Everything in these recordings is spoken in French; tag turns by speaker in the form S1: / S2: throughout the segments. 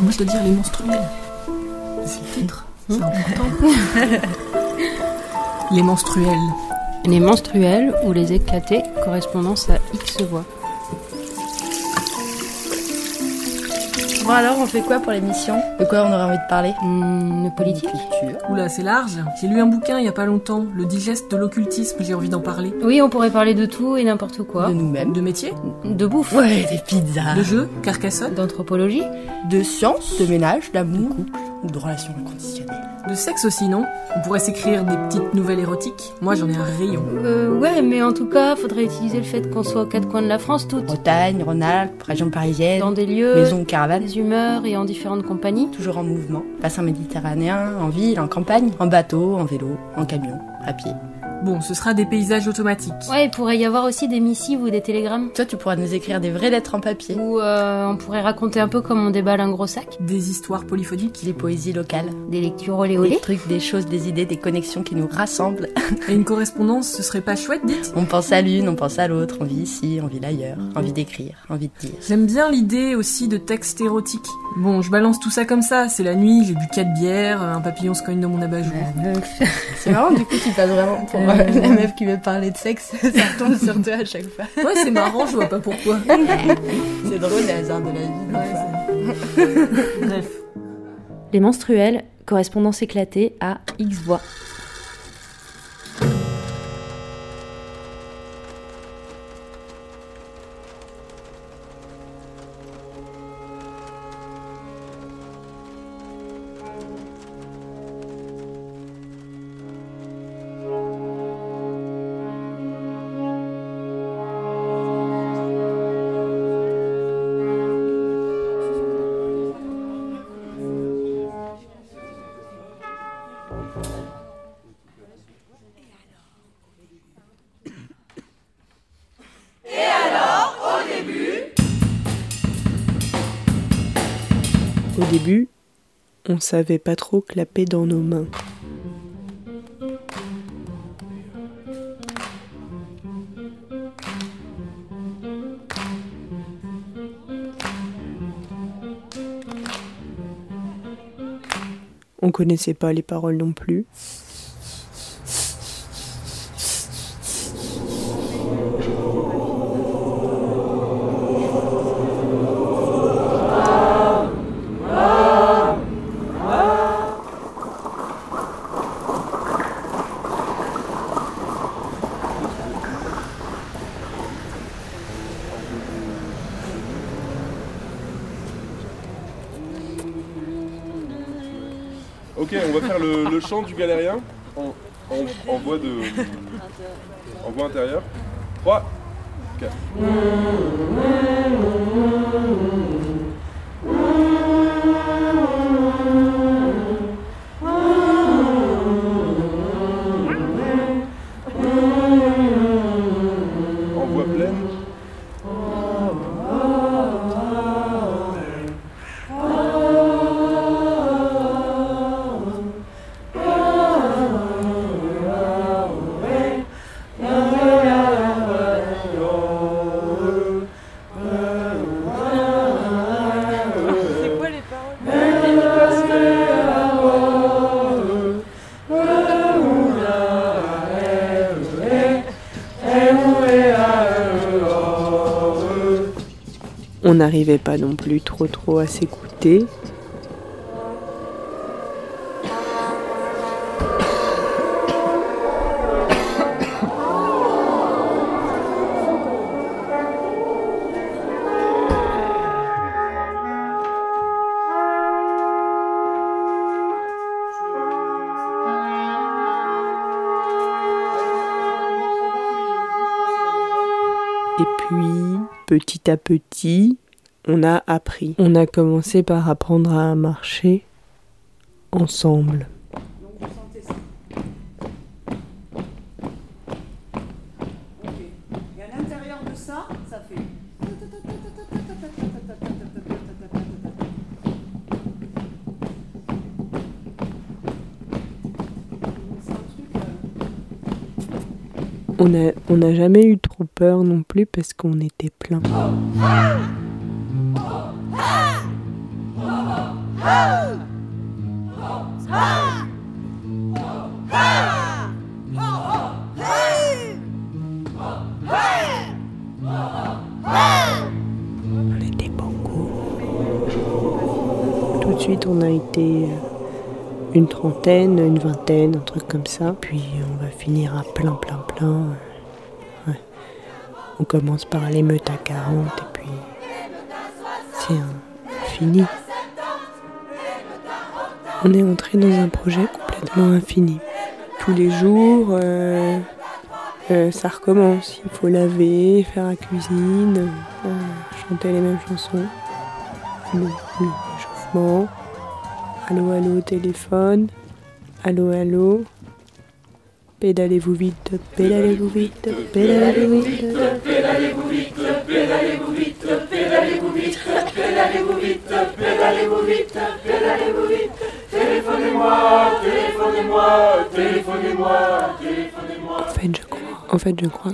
S1: Moi, je dois dire les menstruels. C'est le titre, c'est important. les menstruels.
S2: Les menstruels ou les éclatés, correspondance à X voix.
S3: Bon alors, on fait quoi pour l'émission? De quoi on aurait envie de parler?
S2: Hmm, de politique
S3: Culture.
S1: Oula, c'est large. J'ai lu un bouquin il y a pas longtemps, Le digeste de l'occultisme, j'ai envie d'en parler.
S2: Oui, on pourrait parler de tout et n'importe quoi.
S3: De nous-mêmes.
S1: De métier,
S2: De bouffe.
S3: Ouais, des pizzas.
S1: de jeux, Carcassonne,
S2: D'anthropologie.
S3: De science, de ménage, d'amour, ou de relations inconditionnelles.
S1: de sexe aussi, non? On pourrait s'écrire des petites nouvelles érotiques. Moi, j'en ai un rayon.
S2: Euh, ouais, mais en tout cas, faudrait utiliser le fait qu'on soit aux quatre coins de la France toutes.
S3: Bretagne, Rhône-Alpes, région parisienne,
S2: Dans des lieux,
S3: maison ou caravane.
S2: des humeurs et en différentes compagnies.
S3: Toujours en mouvement. Bassin méditerranéen, en ville, en campagne, en bateau, en vélo, en camion, à pied.
S1: Bon, ce sera des paysages automatiques.
S2: Ouais, il pourrait y avoir aussi des missives ou des télégrammes.
S3: Toi, tu pourras nous écrire des vraies lettres en papier.
S2: Ou euh, on pourrait raconter un peu comme on déballe un gros sac.
S1: Des histoires polyphoniques.
S3: Des poésies locales.
S2: Des lectures olé
S3: Des
S2: olé.
S3: trucs, des choses, des idées, des connexions qui nous rassemblent.
S1: Et une correspondance, ce serait pas chouette, dites
S3: On pense à l'une, on pense à l'autre, on vit ici, on vit ailleurs, envie d'écrire, envie de dire.
S1: J'aime bien l'idée aussi de textes érotiques. Bon, je balance tout ça comme ça, c'est la nuit, j'ai bu quatre bières, un papillon se cogne dans mon abat-jour.
S3: C'est marrant, du coup, tu passes vraiment pour euh, la meuf qui veut parler de sexe. Ça tombe sur toi à chaque fois.
S1: Ouais, c'est marrant, je vois pas pourquoi.
S3: C'est drôle, les hasards de la vie.
S1: Bref.
S2: Les menstruels, correspondance éclatée à X voix.
S4: Début, on savait pas trop clapper dans nos mains. On connaissait pas les paroles non plus.
S5: Ok, on va faire le, le du galérien en, en- en voix de. En voix intérieure. 3, 4.
S4: On n'arrivait pas non plus trop trop à s'écouter. Et puis, petit à petit, on a appris. On a commencé par apprendre à marcher ensemble.
S6: Et à l'intérieur de ça, ça fait.
S4: On n'a on n'a jamais eu trop peur non plus parce qu'on était plein.
S6: Ah On était beaucoup.
S4: Tout de suite, on a été euh, une trentaine, une vingtaine, un truc comme ça. Puis on va finir à plein, plein, plein. On commence par l'émeute à 40 et puis c'est fini. On est entré dans un projet complètement infini. Tous les jours, euh, euh, ça recommence. Il faut laver, faire la cuisine, euh, chanter les mêmes chansons. Le, le. Allô, allô, téléphone. Allô, allô. Pédalez-vous vite, pédalez-vous vite, pédalez-vous vite.
S6: Pédalez-vous vite, pédalez-vous vite, pédalez-vous vite, pédalez-vous vite, pédalez-vous vite, pédalez-vous vite. Téléphonez-moi, téléphonez-moi, téléphonez-moi, téléphonez-moi.
S4: En fait, je crois, en fait, je crois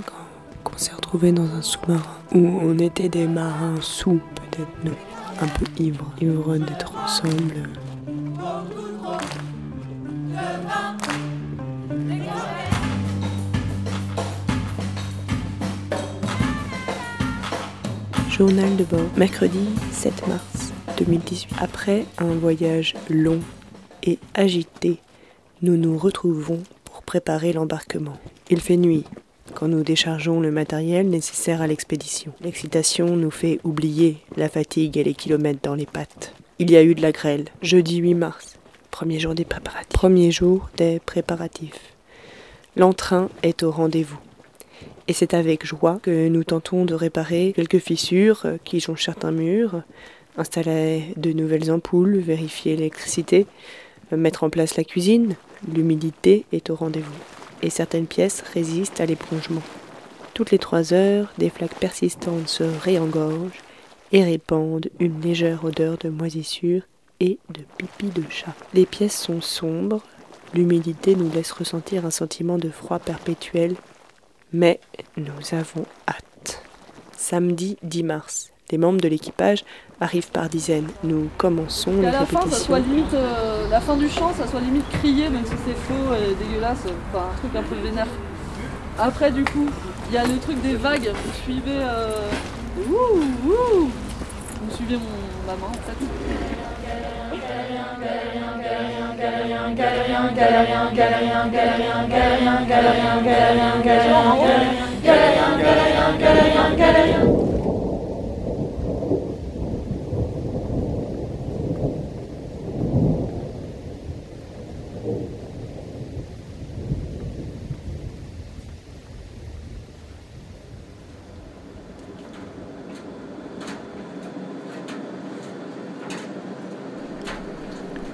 S4: qu'on s'est retrouvés dans un sous-marin où on était des marins sous, peut-être nous, un peu ivres, ivres d'être ensemble. Journal de bord, mercredi 7 mars 2018. Après un voyage long et agité, nous nous retrouvons pour préparer l'embarquement. Il fait nuit quand nous déchargeons le matériel nécessaire à l'expédition. L'excitation nous fait oublier la fatigue et les kilomètres dans les pattes. Il y a eu de la grêle, jeudi 8 mars, premier jour des préparatifs. Premier jour des préparatifs. L'entrain est au rendez-vous. Et c'est avec joie que nous tentons de réparer quelques fissures euh, qui jonchent certains murs, installer de nouvelles ampoules, vérifier l'électricité, euh, mettre en place la cuisine. L'humidité est au rendez-vous. Et certaines pièces résistent à l'épongement. Toutes les trois heures, des flaques persistantes se réengorgent et répandent une légère odeur de moisissure et de pipi de chat. Les pièces sont sombres, l'humidité nous laisse ressentir un sentiment de froid perpétuel mais nous avons hâte. Samedi 10 mars. Les membres de l'équipage arrivent par dizaines. Nous commençons les
S7: Qu'à la fin, ça
S4: répétitions.
S7: soit limite, euh, la fin du chant, ça soit limite crié, même si c'est faux et dégueulasse, enfin un truc un peu vénère. Après, du coup, il y a le truc des vagues, vous suivez. Euh... Ouh, ouh Vous suivez mon, ma main en fait.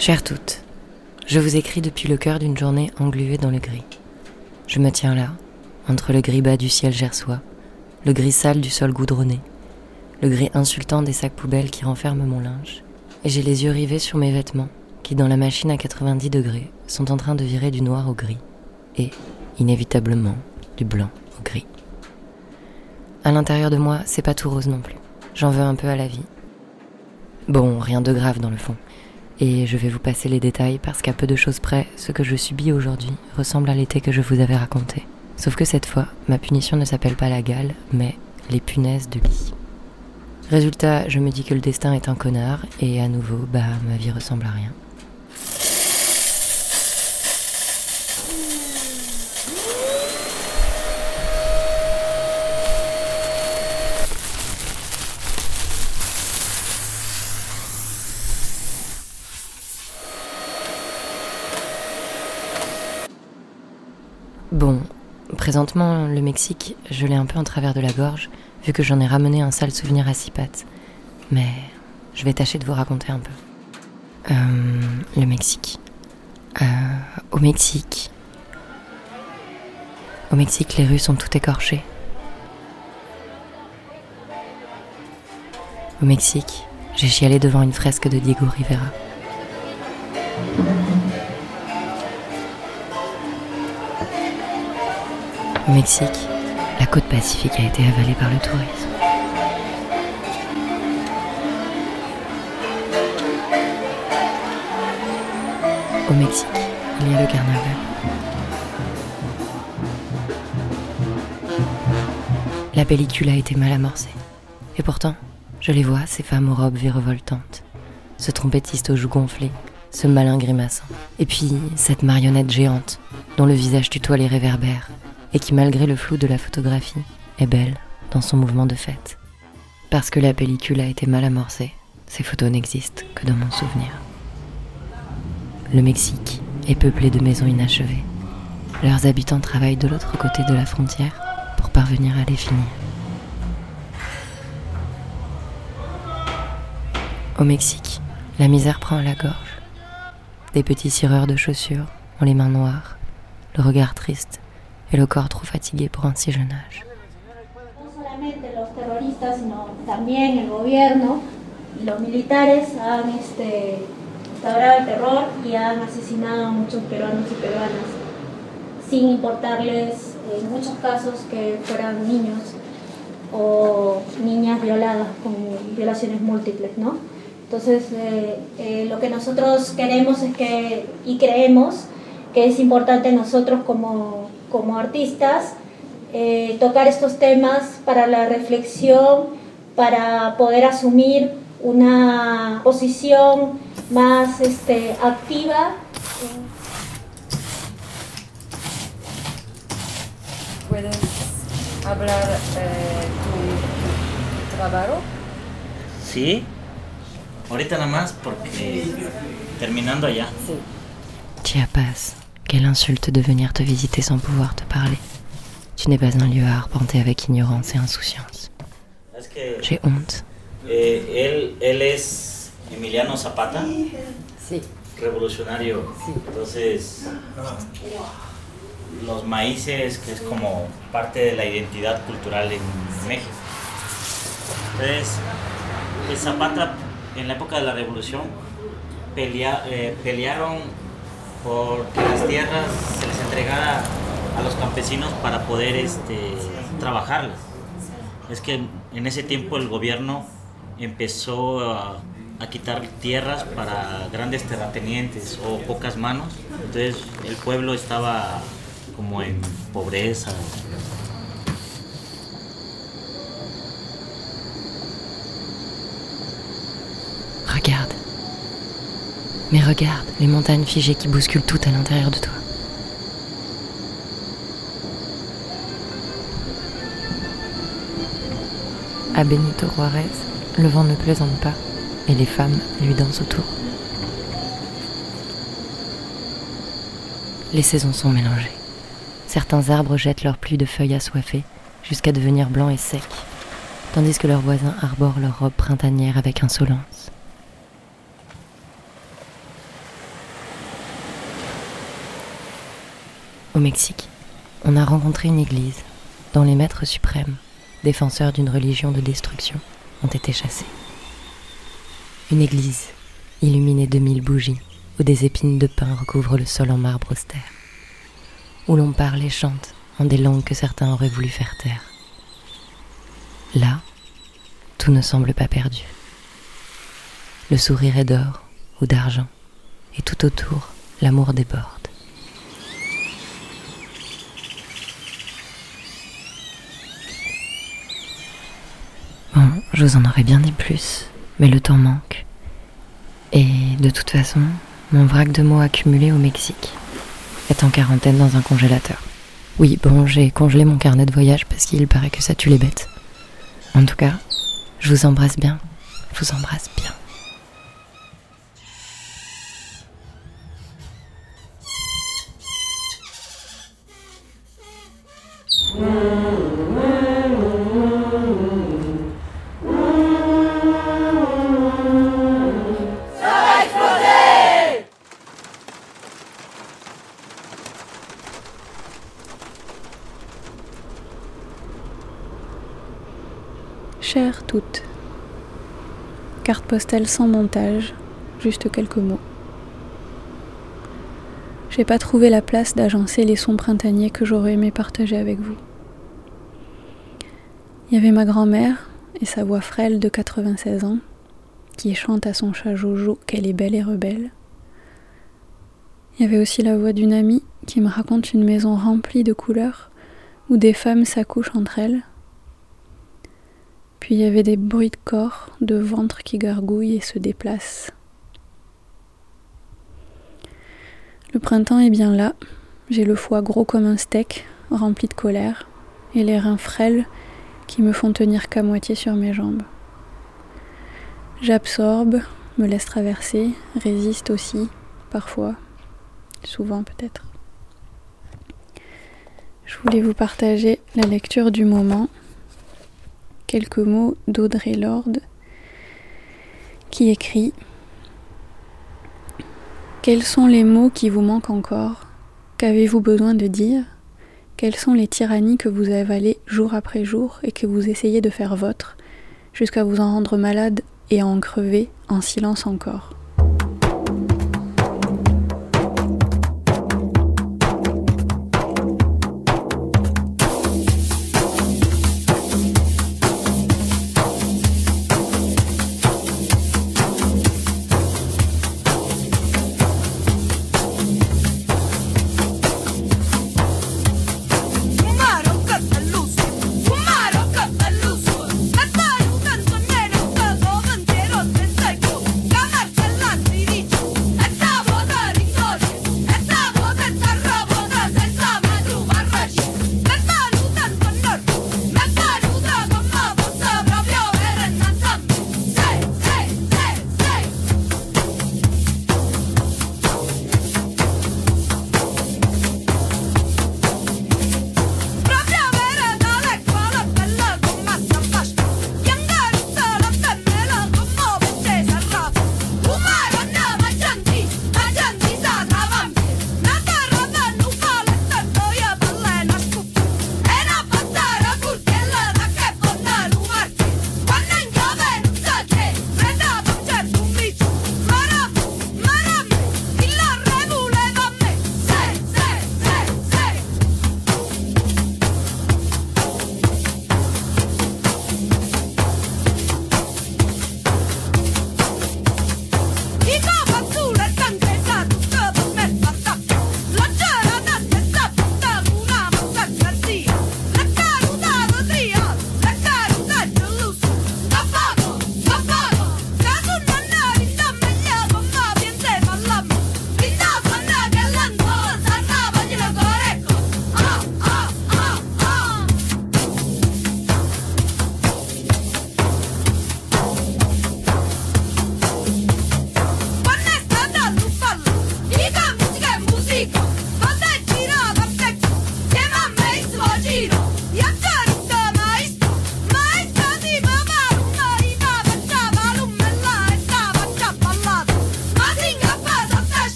S8: Chères toutes, je vous écris depuis le cœur d'une journée engluée dans le gris. Je me tiens là, entre le gris bas du ciel gersois, le gris sale du sol goudronné, le gris insultant des sacs poubelles qui renferment mon linge, et j'ai les yeux rivés sur mes vêtements, qui dans la machine à 90 degrés sont en train de virer du noir au gris, et, inévitablement, du blanc au gris. À l'intérieur de moi, c'est pas tout rose non plus. J'en veux un peu à la vie. Bon, rien de grave dans le fond. Et je vais vous passer les détails parce qu'à peu de choses près, ce que je subis aujourd'hui ressemble à l'été que je vous avais raconté. Sauf que cette fois, ma punition ne s'appelle pas la gale, mais les punaises de lit. Résultat, je me dis que le destin est un connard, et à nouveau, bah, ma vie ressemble à rien. Bon, présentement, le Mexique, je l'ai un peu en travers de la gorge, vu que j'en ai ramené un sale souvenir à six pattes. Mais je vais tâcher de vous raconter un peu. Euh, le Mexique. Euh, au Mexique. Au Mexique, les rues sont toutes écorchées. Au Mexique, j'ai chialé devant une fresque de Diego Rivera. Au Mexique, la côte pacifique a été avalée par le tourisme. Au Mexique, il y a le carnaval. La pellicule a été mal amorcée. Et pourtant, je les vois, ces femmes aux robes virevoltantes. ce trompettiste aux joues gonflées, ce malin grimaçant. Et puis cette marionnette géante, dont le visage tutoie les réverbères, et qui malgré le flou de la photographie, est belle dans son mouvement de fête. Parce que la pellicule a été mal amorcée, ces photos n'existent que dans mon souvenir. Le Mexique est peuplé de maisons inachevées. Leurs habitants travaillent de l'autre côté de la frontière pour parvenir à les finir. Au Mexique, la misère prend la gorge. Des petits cireurs de chaussures ont les mains noires, le regard triste et le corps trop fatigué pour un si jeune âge.
S9: los terroristas, sino también el gobierno y los militares han este, instaurado el terror y han asesinado a muchos peruanos y peruanas, sin importarles en muchos casos que fueran niños o niñas violadas con violaciones múltiples, ¿no? Entonces, eh, eh, lo que nosotros queremos es que, y creemos que es importante nosotros como, como artistas, eh, tocar estos temas para la reflexión, para poder asumir una posición más este, activa.
S10: ¿Puedes hablar eh, tu, tu trabajo?
S11: Sí, ahorita nada más porque terminando allá.
S8: Chiapas, quelle insulte de venir te visiter sans pouvoir te parler. Tu n'es pas un lieu à arpenter avec ignorance et insouciance. J'ai honte.
S11: eh, él, él es Emiliano Zapata,
S10: Sí.
S11: revolucionario. Entonces, los maíces, que es como parte de la identidad cultural en México. Entonces, el Zapata, en la época de la revolución, pelea- eh, pelearon por que las tierras se les entregara a los campesinos para poder este, trabajarlas. Es que en ese tiempo el gobierno empezó a, quitar tierras para grandes terratenientes o pocas manos. Entonces el pueblo estaba como en pobreza.
S8: Regarde. Mais regarde, les montagnes figées qui bousculent tout à l'intérieur de toi. À Benito Juarez, le vent ne plaisante pas et les femmes lui dansent autour. Les saisons sont mélangées. Certains arbres jettent leurs pluies de feuilles assoiffées jusqu'à devenir blancs et secs, tandis que leurs voisins arborent leurs robes printanières avec insolence. Au Mexique, on a rencontré une église dont les maîtres suprêmes, défenseurs d'une religion de destruction, ont été chassés. Une église illuminée de mille bougies où des épines de pin recouvrent le sol en marbre austère, où l'on parle et chante en des langues que certains auraient voulu faire taire. Là, tout ne semble pas perdu. Le sourire est d'or ou d'argent, et tout autour, l'amour déborde. Bon, je vous en aurais bien dit plus, mais le temps manque. Et de toute façon, mon vrac de mots accumulé au Mexique est en quarantaine dans un congélateur. Oui, bon, j'ai congelé mon carnet de voyage parce qu'il paraît que ça tue les bêtes. En tout cas, je vous embrasse bien. Je vous embrasse bien.
S12: Carte postale sans montage, juste quelques mots. J'ai pas trouvé la place d'agencer les sons printaniers que j'aurais aimé partager avec vous. Il y avait ma grand-mère et sa voix frêle de 96 ans, qui chante à son chat Jojo qu'elle est belle et rebelle. Il y avait aussi la voix d'une amie qui me raconte une maison remplie de couleurs où des femmes s'accouchent entre elles. Puis il y avait des bruits de corps, de ventre qui gargouille et se déplace. Le printemps est bien là. J'ai le foie gros comme un steak, rempli de colère, et les reins frêles qui me font tenir qu'à moitié sur mes jambes. J'absorbe, me laisse traverser, résiste aussi, parfois, souvent peut-être. Je voulais vous partager la lecture du moment quelques mots d'Audrey Lorde qui écrit Quels sont les mots qui vous manquent encore? Qu'avez-vous besoin de dire? Quelles sont les tyrannies que vous avalez jour après jour et que vous essayez de faire vôtre, jusqu'à vous en rendre malade et à en crever en silence encore?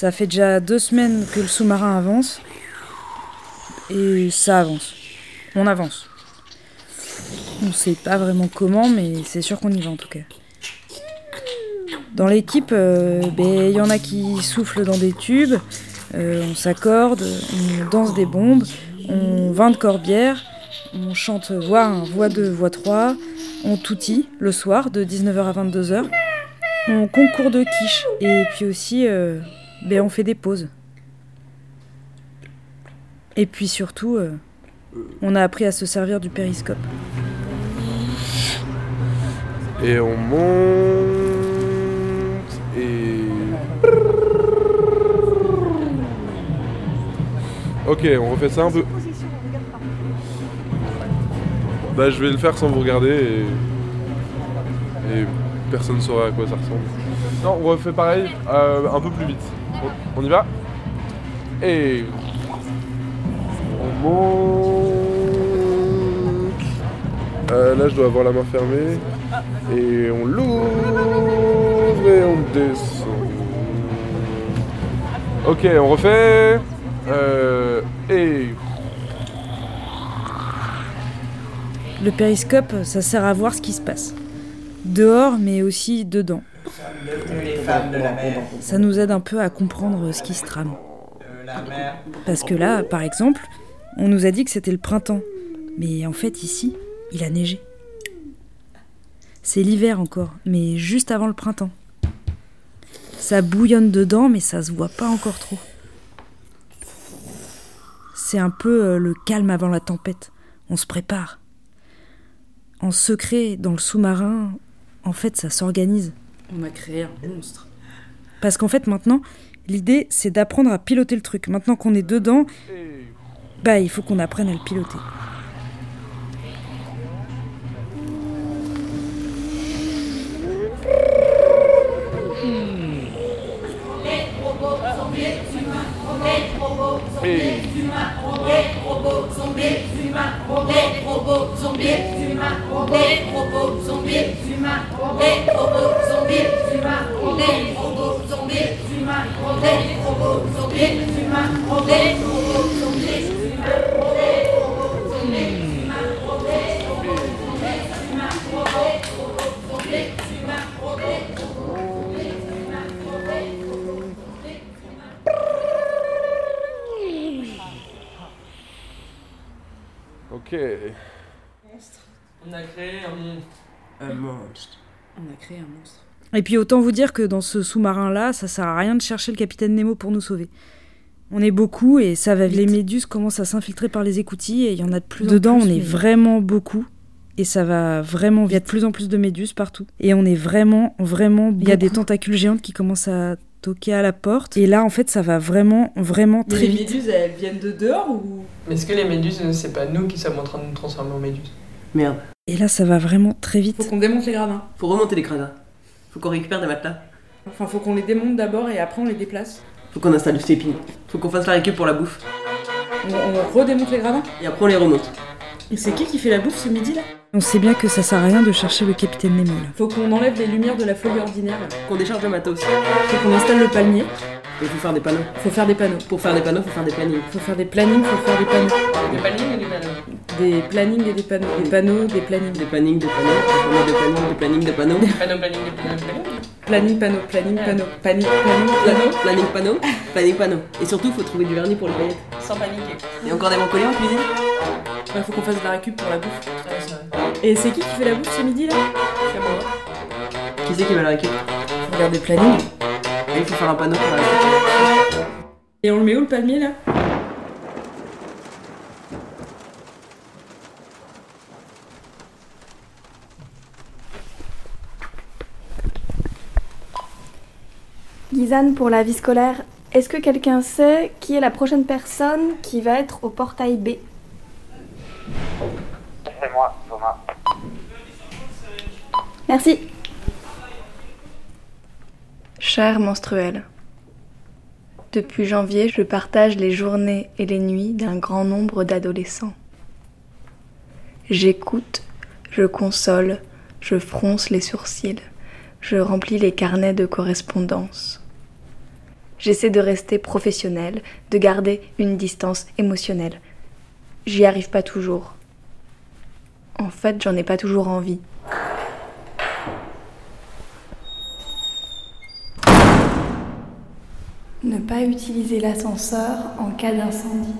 S13: Ça fait déjà deux semaines que le sous-marin avance. Et ça avance. On avance. On sait pas vraiment comment, mais c'est sûr qu'on y va en tout cas. Dans l'équipe, euh, ben, il y en a qui soufflent dans des tubes, euh, on s'accorde, on danse des bombes, on vin de corbière, on chante voix 1, voix 2, voix 3, on toutit le soir de 19h à 22h, on concourt de quiche, et puis aussi, euh, ben, on fait des pauses. Et puis surtout, euh, on a appris à se servir du périscope.
S5: Et on monte. Et. Ok, on refait ça un peu. Bah, je vais le faire sans vous regarder et. Et personne ne saura à quoi ça ressemble. Non, on refait pareil, euh, un peu plus vite. On, y va Et. On monte. Euh, là, je dois avoir la main fermée. Et on l'ouvre et on descend. Ok, on refait. Euh, et.
S13: Le périscope, ça sert à voir ce qui se passe. Dehors, mais aussi dedans.
S14: Les femmes de la mer.
S13: Ça nous aide un peu à comprendre ce qui se trame. Parce que là, par exemple, on nous a dit que c'était le printemps. Mais en fait, ici, il a neigé. C'est l'hiver encore, mais juste avant le printemps. Ça bouillonne dedans, mais ça se voit pas encore trop. C'est un peu euh, le calme avant la tempête. On se prépare. En secret, dans le sous-marin, en fait, ça s'organise.
S15: On a créé un monstre.
S13: Parce qu'en fait, maintenant, l'idée, c'est d'apprendre à piloter le truc. Maintenant qu'on est dedans, bah, il faut qu'on apprenne à le piloter.
S16: Les robots sont des humains. Les robots sont des humains. Les robots sont des humains, des robots zombies, humains, des robots zombies, humains, des robots zombies, humains, des robots zombies, humains, des robots zombies, humains, des robots zombies, humains.
S15: On a créé un monstre. Un monstre. On a créé un monstre.
S13: Et puis autant vous dire que dans ce sous-marin-là, ça sert à rien de chercher le capitaine Nemo pour nous sauver. On est beaucoup et ça va vite. Les méduses commencent à s'infiltrer par les écoutilles et il y en a de plus Dedans,
S15: en plus.
S13: on est
S15: mais-
S13: vraiment beaucoup et ça va vraiment vite. Il y a de plus en plus de méduses partout. Et on est vraiment, vraiment. Il y a des tentacules géantes qui commencent à toquer à la porte. Et là, en fait, ça va vraiment, vraiment
S15: Mais
S13: très
S15: les
S13: vite.
S15: méduses, elles viennent de dehors ou?
S17: Mais est-ce que les méduses, c'est pas nous qui sommes en train de nous transformer en méduses?
S18: Merde.
S13: Et là, ça va vraiment très vite.
S15: Faut qu'on démonte les gradins.
S18: Faut remonter les gradins. Faut qu'on récupère des matelas.
S15: Enfin, faut qu'on les démonte d'abord et après on les déplace.
S18: Faut qu'on installe du stepping. Faut qu'on fasse la récup pour la bouffe.
S15: On, on redémonte les gradins
S18: Et après on les remonte.
S15: Et c'est qui qui fait la bouffe ce midi là?
S13: On sait bien que ça sert à rien de chercher le capitaine Nemo là.
S15: Faut qu'on enlève les lumières de la folie ordinaire.
S18: Qu'on décharge le matos.
S15: Faut qu'on installe le palmier.
S18: Il faut faire des panneaux.
S15: Faut faire des panneaux.
S18: Pour faire des panneaux, faut faire des plannings.
S15: Faut faire des plannings, faut faire des panneaux.
S17: Des plannings ou des panneaux
S15: Des plannings et des panneaux. Des panneaux, des plannings.
S18: Des plannings, des panneaux. Des plannings, des plannings, des panneaux.
S17: Panneaux, planning, des panneaux, des panneaux.
S15: Planning, panneau, planning, panneau. Planning, planning, panneau.
S18: Planning, panneau. Planning, panneau. Et surtout, faut trouver du vernis pour les paillettes.
S17: Sans paniquer.
S18: Et encore des mancolés en cuisine?
S15: Ouais, faut qu'on fasse de la récup pour la bouffe. Et c'est qui qui fait la bouffe ce midi là?
S17: C'est moi.
S18: Qui c'est qui va la récup?
S15: Faut regarder le planning.
S18: Et il faut faire un panneau pour la récup.
S15: Et on le met où le palmier là?
S19: Gizane, pour la vie scolaire, est-ce que quelqu'un sait qui est la prochaine personne qui va être au portail B?
S20: C'est moi, Thomas.
S19: Merci. Cher menstruel, depuis janvier, je partage les journées et les nuits d'un grand nombre d'adolescents. J'écoute, je console, je fronce les sourcils, je remplis les carnets de correspondance. J'essaie de rester professionnelle, de garder une distance émotionnelle. J'y arrive pas toujours. En fait, j'en ai pas toujours envie. Ne pas utiliser l'ascenseur en cas d'incendie.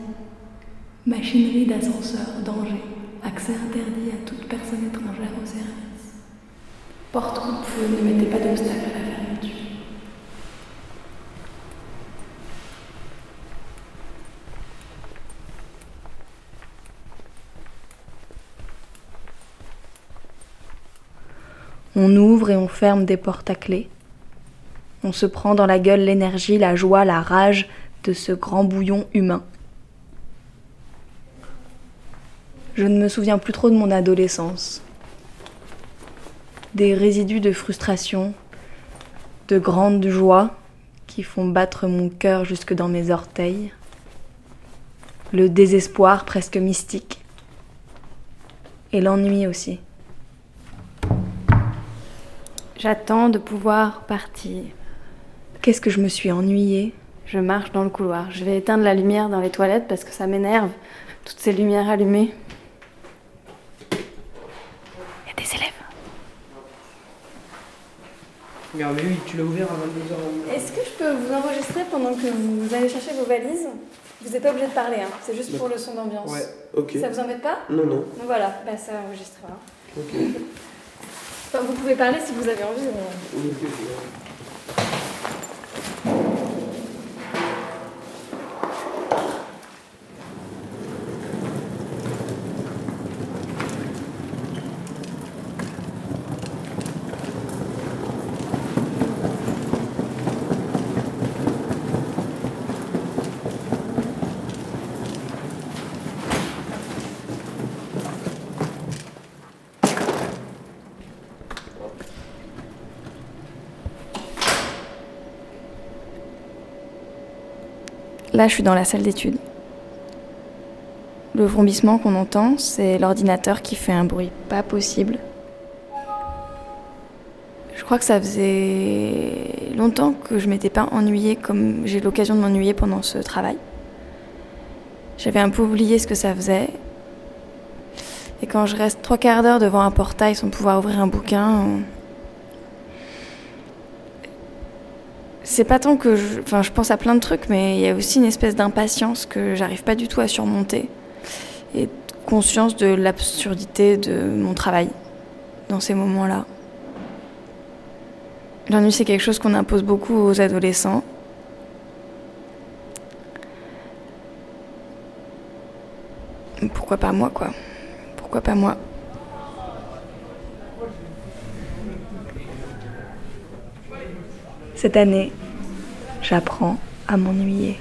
S19: Machinerie d'ascenseur, danger. Accès interdit à toute personne étrangère au service. Porte coupe-feu, ne mettez pas d'obstacle à la fermeture. On ouvre et on ferme des portes à clé. On se prend dans la gueule l'énergie, la joie, la rage de ce grand bouillon humain. Je ne me souviens plus trop de mon adolescence. Des résidus de frustration, de grande joie qui font battre mon cœur jusque dans mes orteils. Le désespoir presque mystique. Et l'ennui aussi. J'attends de pouvoir partir. Qu'est-ce que je me suis ennuyée
S21: Je marche dans le couloir. Je vais éteindre la lumière dans les toilettes parce que ça m'énerve. Toutes ces lumières allumées. Il y a des élèves.
S18: Regarde, mais oui, tu l'as ouvert à 22h.
S21: Est-ce que je peux vous enregistrer pendant que vous allez chercher vos valises? Vous n'êtes pas obligé de parler, hein. c'est juste pour le son d'ambiance.
S18: Ouais, ok.
S21: Ça vous embête pas?
S18: Non, non.
S21: Donc voilà, bah, ça enregistrera.
S18: Ok.
S21: Enfin, vous pouvez parler si vous avez envie. mais- Là, je suis dans la salle d'études. Le vrombissement qu'on entend, c'est l'ordinateur qui fait un bruit pas possible. Je crois que ça faisait longtemps que je m'étais pas ennuyée comme j'ai l'occasion de m'ennuyer pendant ce travail. J'avais un peu oublié ce que ça faisait. Et quand je reste trois quarts d'heure devant un portail sans pouvoir ouvrir un bouquin, c'est pas tant que je, enfin, je pense à plein de trucs, mais il y a aussi une espèce d'impatience que j'arrive pas du tout à surmonter. Et conscience de l'absurdité de mon travail dans ces moments-là. L'ennui, c'est quelque chose qu'on impose beaucoup aux adolescents. Pourquoi pas moi, quoi? Pourquoi pas moi? Cette année, j'apprends à m'ennuyer.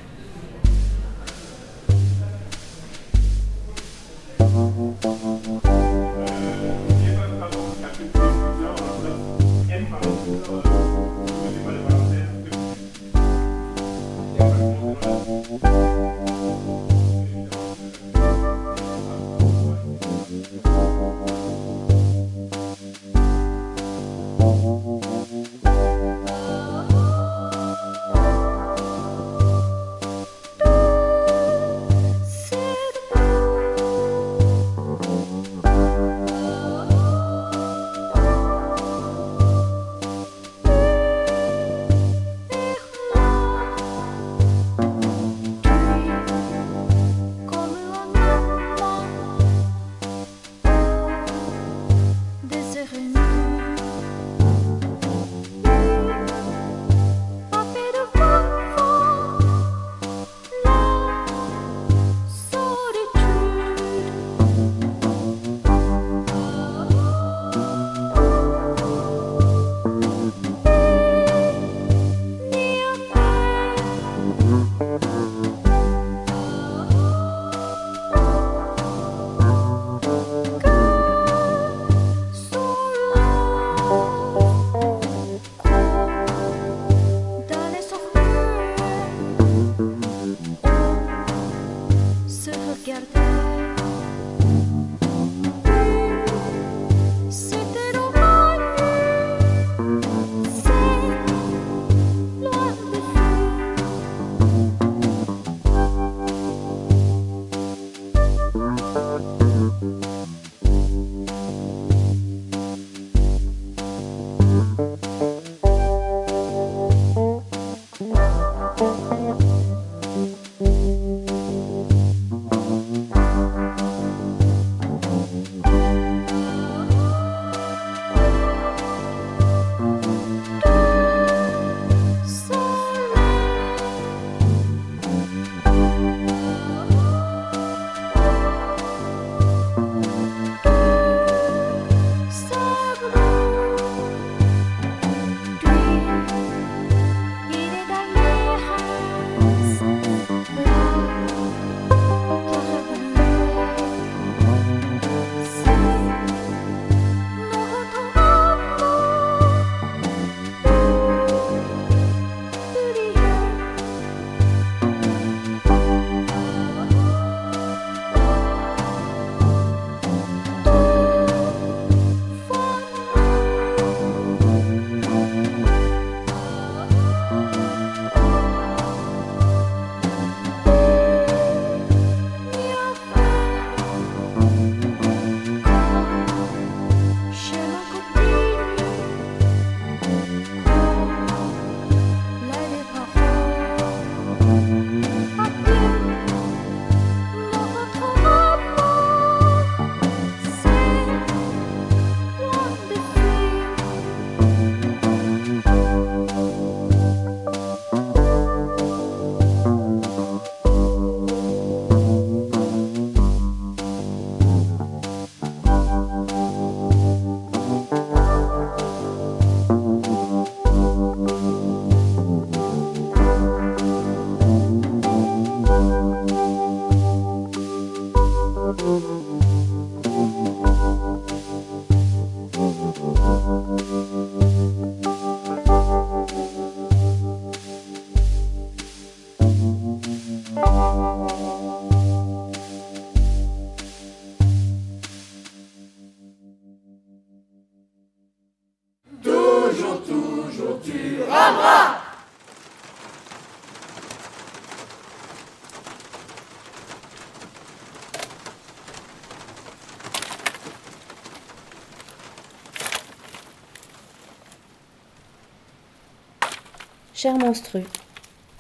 S22: Cher menstru,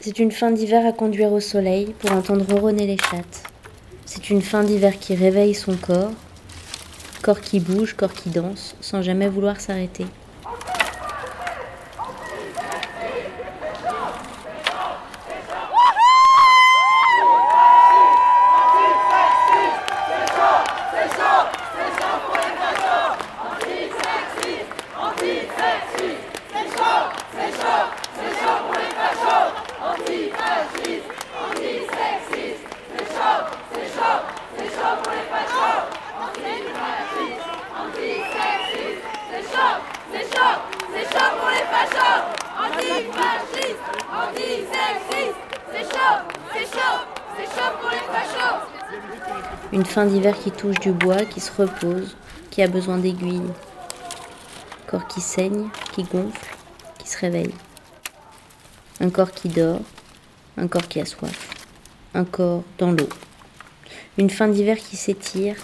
S22: c'est une fin d'hiver à conduire au soleil pour entendre ronronner les chattes. C'est une fin d'hiver qui réveille son corps, corps qui bouge, corps qui danse, sans jamais vouloir s'arrêter. D'hiver qui touche du bois, qui se repose, qui a besoin d'aiguilles. Corps qui saigne, qui gonfle, qui se réveille. Un corps qui dort, un corps qui a soif. Un corps dans l'eau. Une fin d'hiver qui s'étire,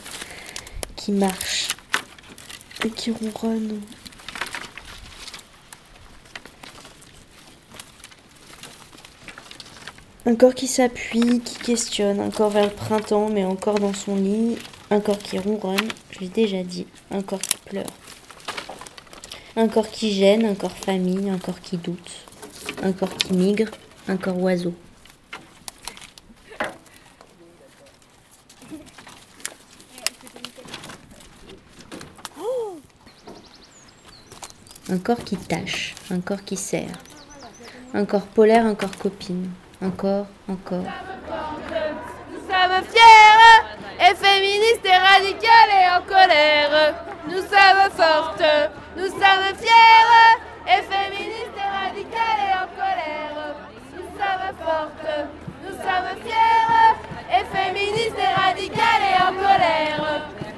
S22: qui marche et qui ronronne. Un corps qui s'appuie, qui questionne, un corps vers le printemps, mais encore dans son lit, un corps qui ronronne, je l'ai déjà dit, un corps qui pleure. Un corps qui gêne, un corps famille, un corps qui doute, un corps qui migre, un corps oiseau. Un corps qui tâche, un corps qui serre, un corps polaire, un corps copine, encore, encore.
S23: Nous sommes fiers et féministes et radicales et en colère. Nous sommes fortes, nous sommes fiers et féministes et radicales et en colère. Nous sommes fortes, nous sommes fiers et féministes et radicales et en colère.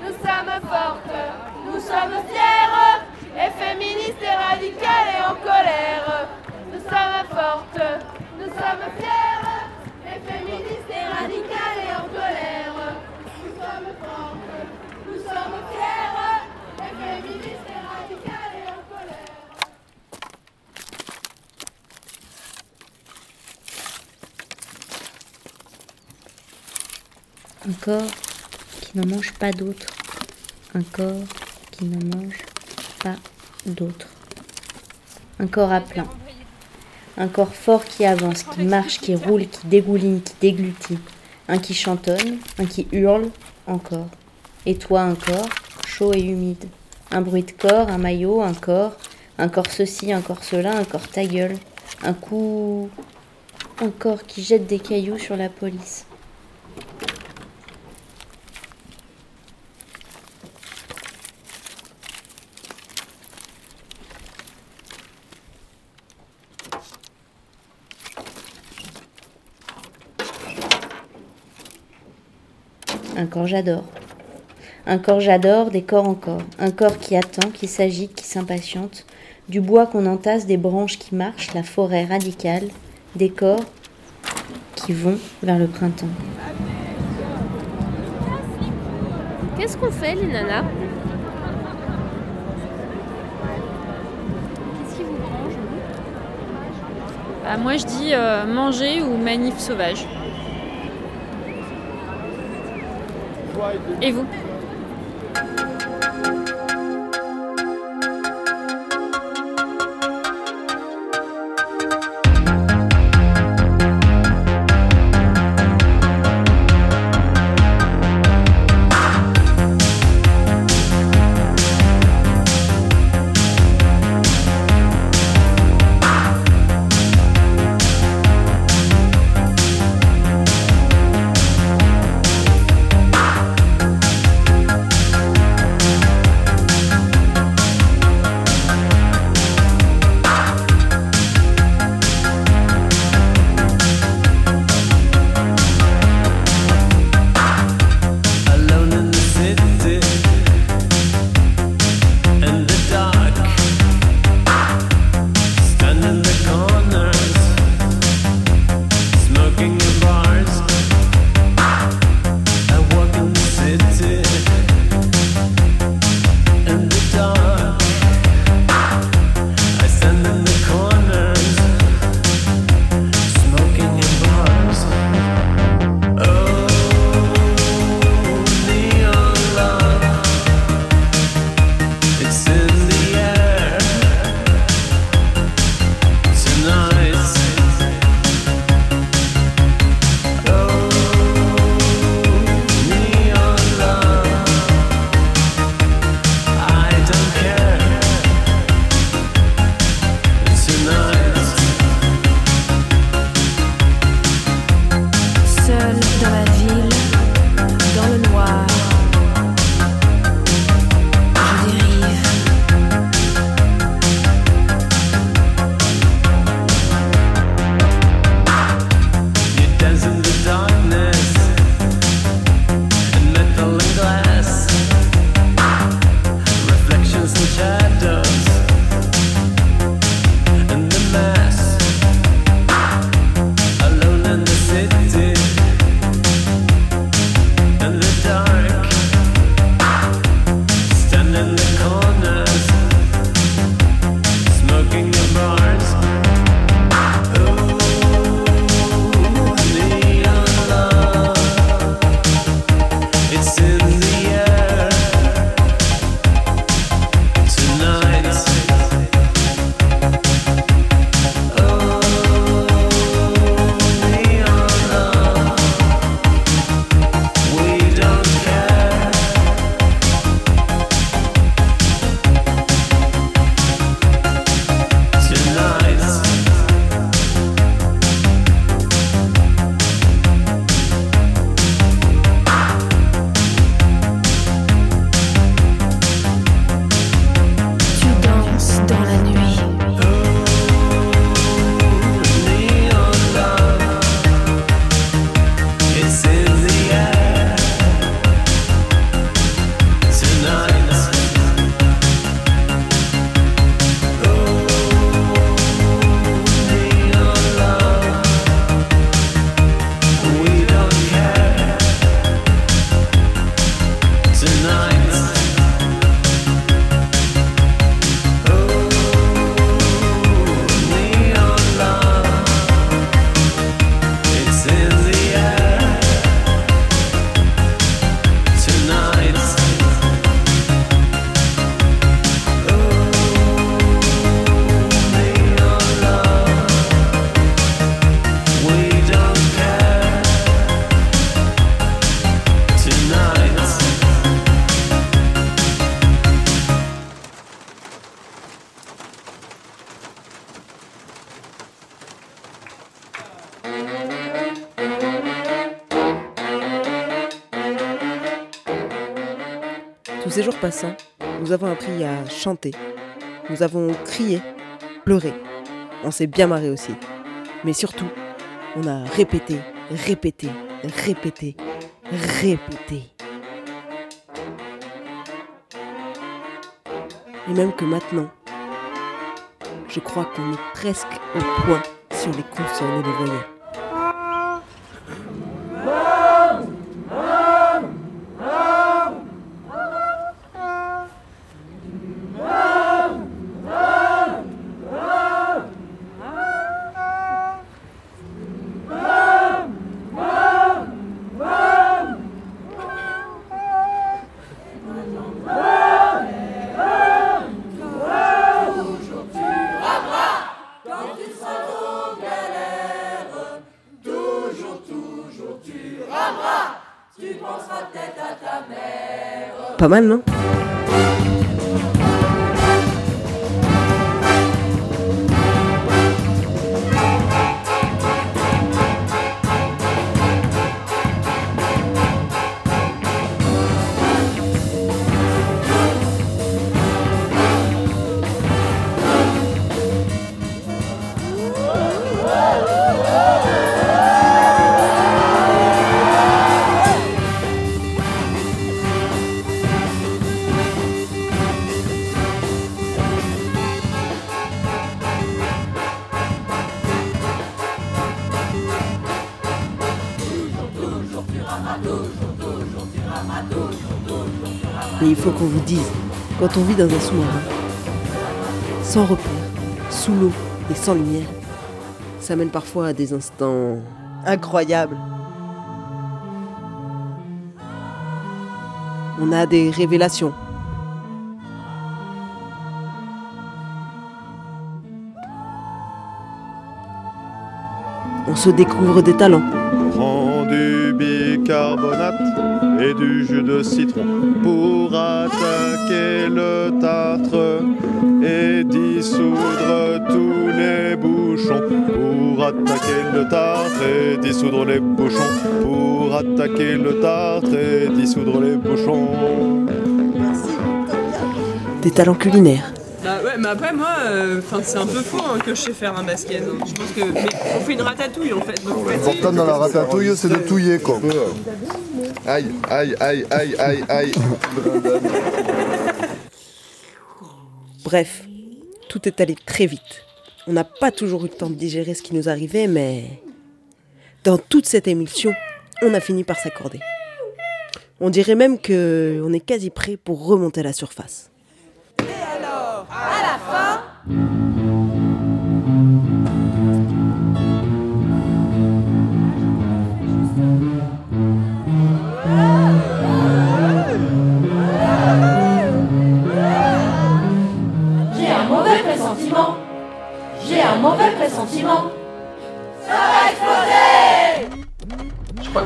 S23: Nous sommes fortes, nous sommes fiers et féministes et radicales et en colère. Nous sommes fortes, sommes fiers et féministes et radicales et en colère. Nous sommes fortes, nous sommes fiers et féministes et radicales et en colère.
S22: Un corps qui n'en mange pas d'autre. Un corps qui n'en mange pas d'autre. Un corps à plein. Un corps fort qui avance, qui marche, qui roule, qui dégouline, qui déglutit. Un qui chantonne, un qui hurle, encore. Et toi encore, chaud et humide. Un bruit de corps, un maillot, un corps. Un corps ceci, un corps cela, un corps ta gueule. Un coup. Un corps qui jette des cailloux sur la police. Un corps j'adore. Un corps j'adore, des corps encore. Un corps qui attend, qui s'agite, qui s'impatiente. Du bois qu'on entasse, des branches qui marchent, la forêt radicale. Des corps qui vont vers le printemps.
S2: Qu'est-ce qu'on fait, les nanas? Qu'est-ce qui vous branche
S24: Bah, moi je dis euh, manger ou manif sauvage. Et vous
S25: Jours passants, nous avons appris à chanter. Nous avons crié, pleuré. On s'est bien marré aussi. Mais surtout, on a répété, répété, répété, répété. Et même que maintenant, je crois qu'on est presque au point sur les consonnes et les voyelles. Mal, non qu'on vous dise, quand on vit dans un sous-marin, sans repère, sous l'eau et sans lumière, ça mène parfois à des instants incroyables. On a des révélations. On se découvre des talents.
S26: Bicarbonate et du jus de citron pour attaquer le tartre et dissoudre tous les bouchons. Pour attaquer le tartre et dissoudre les bouchons, pour attaquer le tartre et dissoudre les bouchons.
S25: Des talents culinaires,
S18: mais après moi, euh, 'fin, c'est un peu faux hein, que je sais faire un basket. hein. Je pense que. Mais on fait une ratatouille en fait. Donc
S26: L'important dans la ratatouille, c'est de touiller, quoi. Aïe, aïe, aïe, aïe, aïe, aïe.
S25: bref, tout est allé très vite. On n'a pas toujours eu le temps de digérer ce qui nous arrivait, mais dans toute cette émulsion, on a fini par s'accorder. On dirait même que on est quasi prêt pour remonter à la surface.
S6: À la fin,
S27: J'ai un mauvais pressentiment. J'ai un mauvais pressentiment. Ça va exploser
S17: Je crois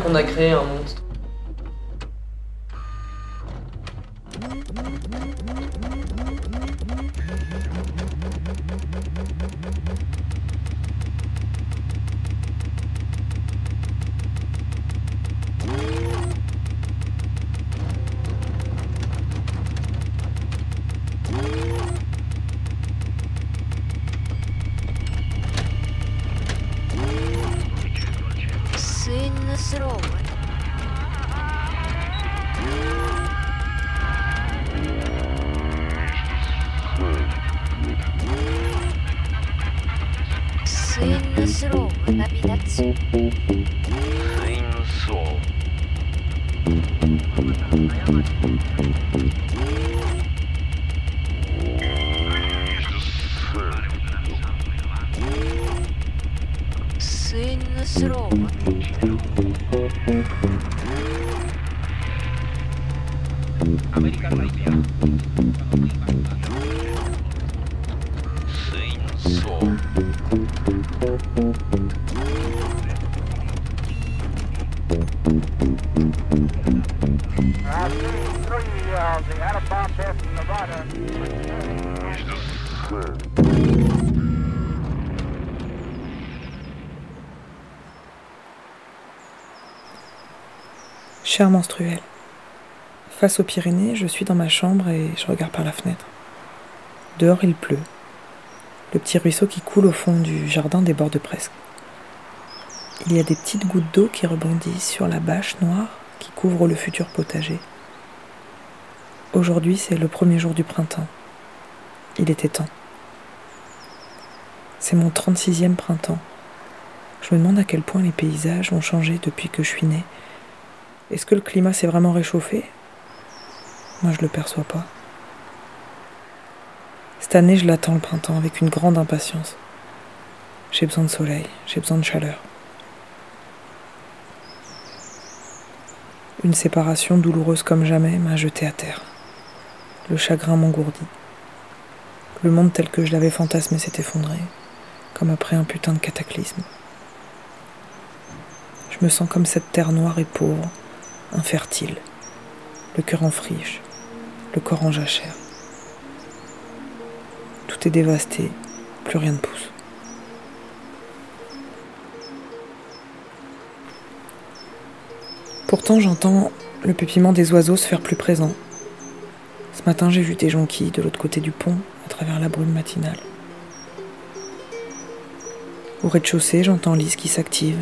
S17: qu'on a créé un monstre.
S28: Cher menstruel, face aux Pyrénées, je suis dans ma chambre et je regarde par la fenêtre. Dehors, il pleut. Le petit ruisseau qui coule au fond du jardin déborde presque. Il y a des petites gouttes d'eau qui rebondissent sur la bâche noire qui couvre le futur potager. Aujourd'hui, c'est le premier jour du printemps. Il était temps. C'est mon 36e printemps. Je me demande à quel point les paysages ont changé depuis que je suis née. Est-ce que le climat s'est vraiment réchauffé? Moi, je le perçois pas. Cette année, je l'attends le printemps avec une grande impatience. J'ai besoin de soleil, j'ai besoin de chaleur. Une séparation douloureuse comme jamais m'a jeté à terre. Le chagrin m'engourdit. Le monde tel que je l'avais fantasmé s'est effondré, comme après un putain de cataclysme. Je me sens comme cette terre noire et pauvre, infertile, le cœur en friche, le corps en jachère. Tout est dévasté, plus rien ne pousse. Pourtant, j'entends le pépiment des oiseaux se faire plus présent. Ce matin, j'ai vu des jonquilles de l'autre côté du pont, à travers la brume matinale. Au rez-de-chaussée, j'entends Lise qui s'active.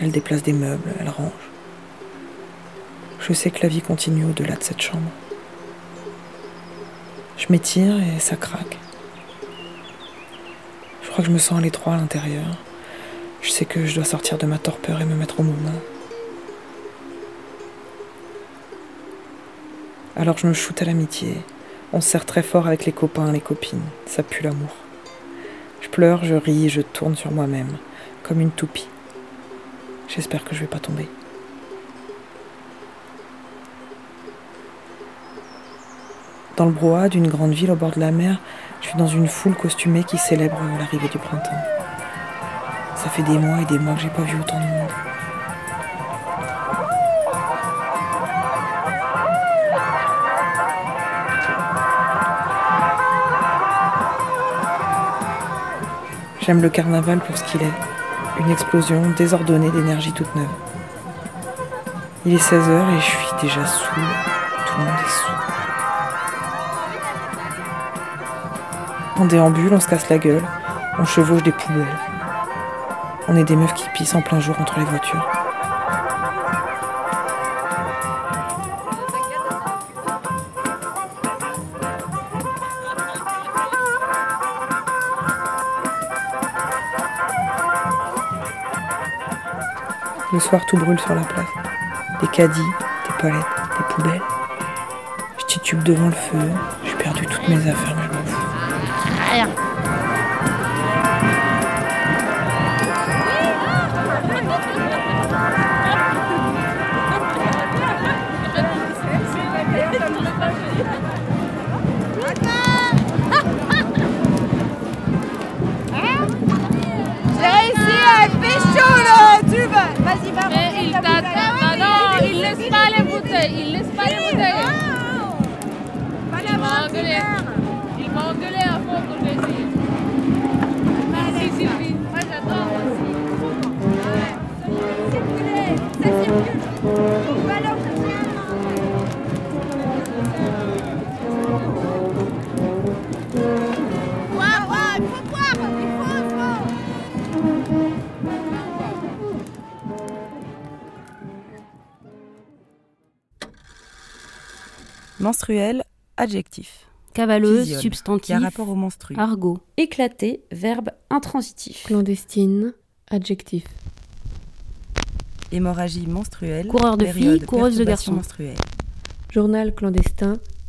S28: Elle déplace des meubles, elle range. Je sais que la vie continue au-delà de cette chambre. Je m'étire et ça craque. Je crois que je me sens à l'étroit à l'intérieur. Je sais que je dois sortir de ma torpeur et me mettre au mouvement. Alors je me shoote à l'amitié. On se serre très fort avec les copains, les copines. Ça pue l'amour. Je pleure, je ris, je tourne sur moi-même, comme une toupie. J'espère que je vais pas tomber. Dans le brouhaha d'une grande ville au bord de la mer, je suis dans une foule costumée qui célèbre l'arrivée du printemps. Ça fait des mois et des mois que j'ai pas vu autant de monde. J'aime le carnaval pour ce qu'il est. Une explosion désordonnée d'énergie toute neuve. Il est 16h et je suis déjà saoul. Tout le monde est saoul. On déambule, on se casse la gueule, on chevauche des poubelles. On est des meufs qui pissent en plein jour entre les voitures. Le soir, tout brûle sur la place. Des caddies, des palettes, des poubelles. Je titube devant le feu. J'ai perdu toutes mes affaires,
S29: Il m'a engueulé à fond pour le laisser. Merci Sylvie. Moi j'adore aussi.
S30: Boire, boire, il faut boire Il faut, il faut
S23: Menstruel, adjectif.
S31: Cavaleuse, substantif.
S23: Qui a rapport au menstru.
S31: Argot.
S32: Éclaté, verbe intransitif.
S33: Clandestine, adjectif.
S23: Hémorragie menstruelle.
S31: Coureur de filles, coureuse de garçons.
S33: Journal clandestin,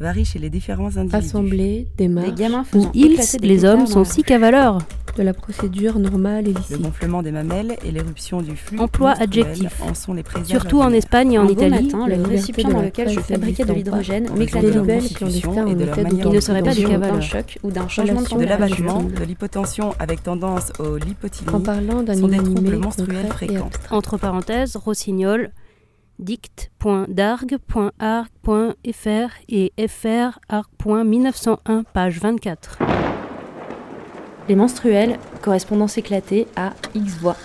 S23: varie chez les différents individus.
S33: assemblées, démarches,
S32: Des gamins
S31: Où
S32: faisant
S31: ils, les hommes, sont
S32: la
S31: si
S32: rue.
S31: cavaleurs.
S33: de la procédure normale et
S23: Le
S33: licite.
S23: gonflement des mamelles et l'éruption du flux
S31: Emploi adjectif.
S23: en sont les
S31: Surtout en. Espagne et en
S32: Un
S31: Italie.
S32: matin, le récipient dans lequel je fabriquais de l'hydrogène m'éclatait
S23: de
S31: Il ne serait pas des
S33: d'autodétention.
S32: d'un choc ou d'un changement de
S23: de l'abattement, de l'hypotension avec tendance au lipotylie
S33: En parlant d'un
S23: sont des
S33: inanimé
S23: troubles menstruels fréquents.
S31: Entre parenthèses, rossignol, dict.dargue.arc.fr et frarc.1901, page 24.
S32: Les menstruels, correspondance éclatée à X voix.